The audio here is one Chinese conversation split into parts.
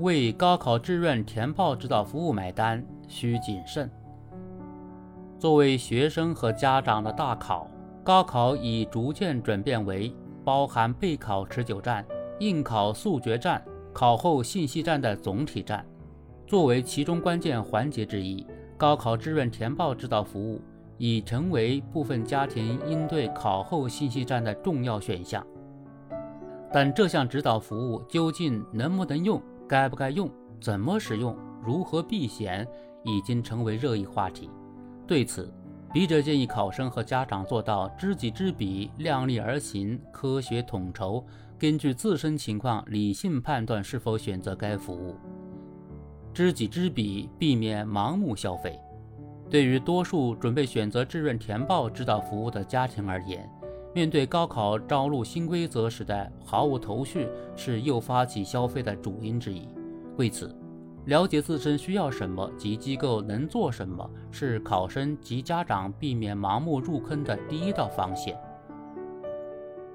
为高考志愿填报指导服务买单需谨慎。作为学生和家长的大考，高考已逐渐转变为包含备考持久战、应考速决战、考后信息战的总体战。作为其中关键环节之一，高考志愿填报指导服务已成为部分家庭应对考后信息战的重要选项。但这项指导服务究竟能不能用？该不该用？怎么使用？如何避险？已经成为热议话题。对此，笔者建议考生和家长做到知己知彼、量力而行、科学统筹，根据自身情况理性判断是否选择该服务。知己知彼，避免盲目消费。对于多数准备选择志愿填报指导服务的家庭而言，面对高考招录新规则时的毫无头绪，是诱发起消费的主因之一。为此，了解自身需要什么及机构能做什么，是考生及家长避免盲目入坑的第一道防线。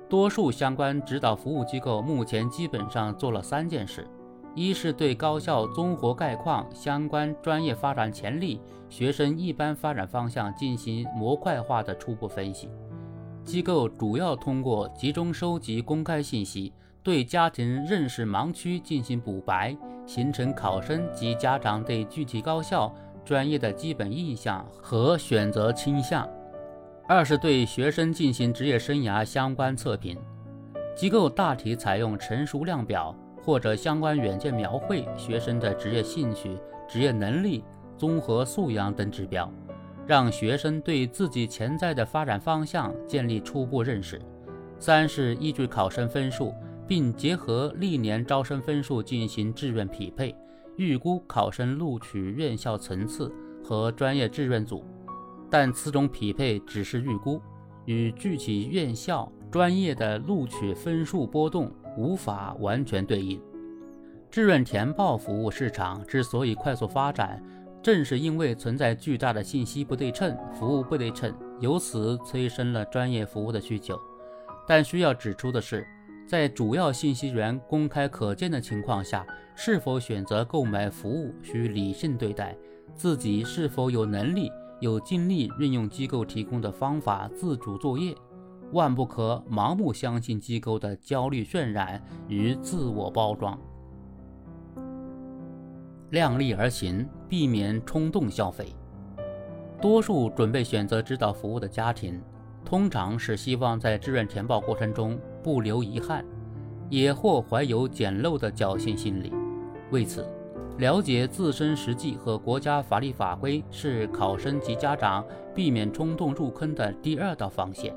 多数相关指导服务机构目前基本上做了三件事：一是对高校综合概况、相关专业发展潜力、学生一般发展方向进行模块化的初步分析。机构主要通过集中收集公开信息，对家庭认识盲区进行补白，形成考生及家长对具体高校专业的基本印象和选择倾向。二是对学生进行职业生涯相关测评，机构大体采用成熟量表或者相关软件描绘学生的职业兴趣、职业能力、综合素养等指标。让学生对自己潜在的发展方向建立初步认识。三是依据考生分数，并结合历年招生分数进行志愿匹配，预估考生录取院校层次和专业志愿组。但此种匹配只是预估，与具体院校专业的录取分数波动无法完全对应。志愿填报服务市场之所以快速发展。正是因为存在巨大的信息不对称、服务不对称，由此催生了专业服务的需求。但需要指出的是，在主要信息源公开可见的情况下，是否选择购买服务需理性对待，自己是否有能力、有精力运用机构提供的方法自主作业，万不可盲目相信机构的焦虑渲染与自我包装。量力而行，避免冲动消费。多数准备选择指导服务的家庭，通常是希望在志愿填报过程中不留遗憾，也或怀有捡漏的侥幸心理。为此，了解自身实际和国家法律法规是考生及家长避免冲动入坑的第二道防线。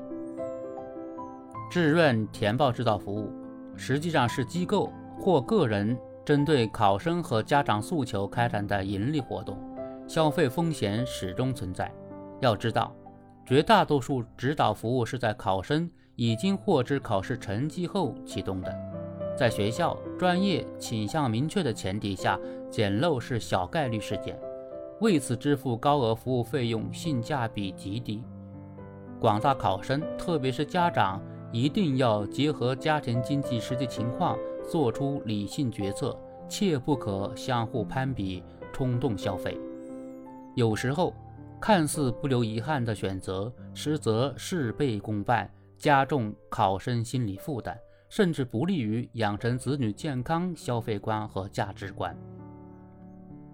志愿填报指导服务实际上是机构或个人。针对考生和家长诉求开展的盈利活动，消费风险始终存在。要知道，绝大多数指导服务是在考生已经获知考试成绩后启动的，在学校专业倾向明确的前提下，捡漏是小概率事件。为此支付高额服务费用，性价比极低。广大考生，特别是家长，一定要结合家庭经济实际情况。做出理性决策，切不可相互攀比、冲动消费。有时候，看似不留遗憾的选择，实则事倍功半，加重考生心理负担，甚至不利于养成子女健康消费观和价值观。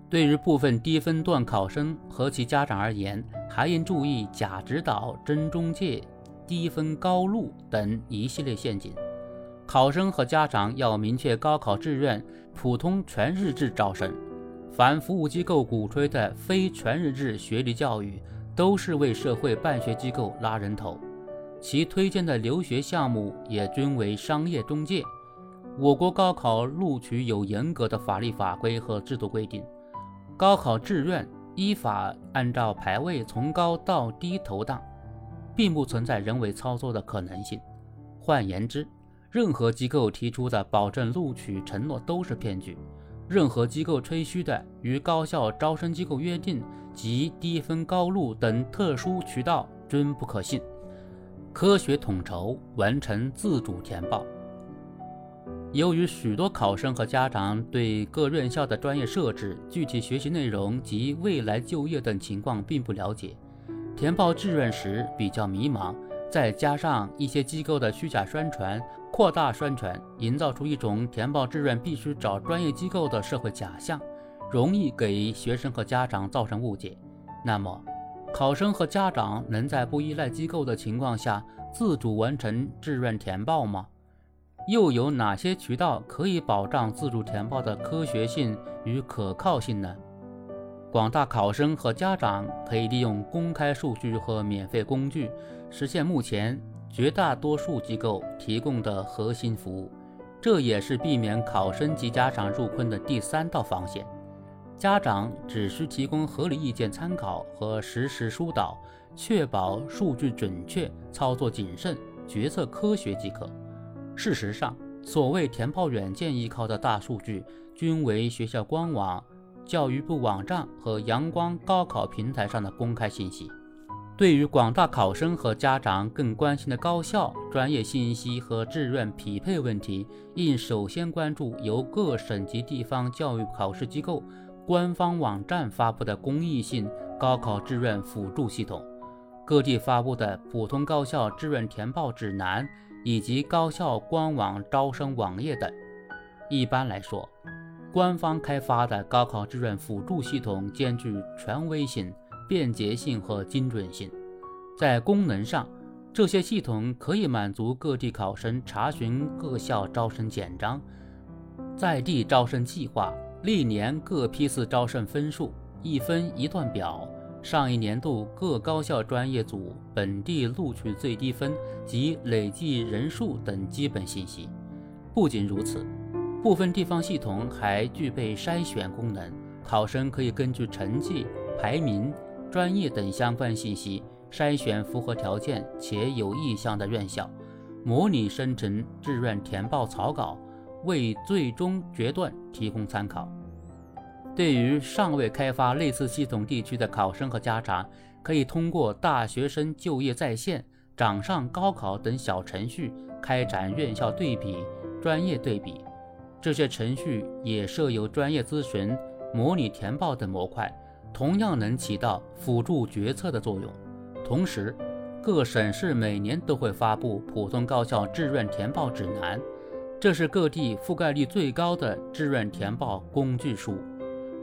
对于部分低分段考生和其家长而言，还应注意假指导、真中介、低分高录等一系列陷阱。考生和家长要明确高考志愿普通全日制招生，凡服务机构鼓吹的非全日制学历教育，都是为社会办学机构拉人头，其推荐的留学项目也均为商业中介。我国高考录取有严格的法律法规和制度规定，高考志愿依法按照排位从高到低投档，并不存在人为操作的可能性。换言之，任何机构提出的保证录取承诺都是骗局，任何机构吹嘘的与高校招生机构约定及低分高录等特殊渠道均不可信。科学统筹完成自主填报。由于许多考生和家长对各院校的专业设置、具体学习内容及未来就业等情况并不了解，填报志愿时比较迷茫，再加上一些机构的虚假宣传、扩大宣传，营造出一种填报志愿必须找专业机构的社会假象，容易给学生和家长造成误解。那么，考生和家长能在不依赖机构的情况下自主完成志愿填报吗？又有哪些渠道可以保障自主填报的科学性与可靠性呢？广大考生和家长可以利用公开数据和免费工具，实现目前绝大多数机构提供的核心服务。这也是避免考生及家长入坑的第三道防线。家长只需提供合理意见参考和实时疏导，确保数据准确、操作谨慎、决策科学即可。事实上，所谓填报软件依靠的大数据，均为学校官网、教育部网站和阳光高考平台上的公开信息。对于广大考生和家长更关心的高校专业信息和志愿匹配问题，应首先关注由各省级地方教育考试机构官方网站发布的公益性高考志愿辅助系统，各地发布的普通高校志愿填报指南。以及高校官网招生网页等。一般来说，官方开发的高考志愿辅助系统兼具权威性、便捷性和精准性。在功能上，这些系统可以满足各地考生查询各校招生简章、在地招生计划、历年各批次招生分数、一分一段表。上一年度各高校专业组本地录取最低分及累计人数等基本信息。不仅如此，部分地方系统还具备筛选功能，考生可以根据成绩、排名、专业等相关信息筛选符合条件且有意向的院校，模拟生成志愿填报草稿，为最终决断提供参考。对于尚未开发类似系统地区的考生和家长，可以通过大学生就业在线、掌上高考等小程序开展院校对比、专业对比。这些程序也设有专业咨询、模拟填报等模块，同样能起到辅助决策的作用。同时，各省市每年都会发布普通高校志愿填报指南，这是各地覆盖率最高的志愿填报工具书。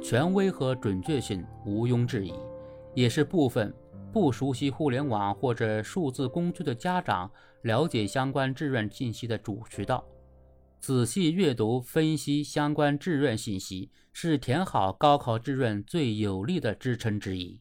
权威和准确性毋庸置疑，也是部分不熟悉互联网或者数字工具的家长了解相关志愿信息的主渠道。仔细阅读分析相关志愿信息，是填好高考志愿最有力的支撑之一。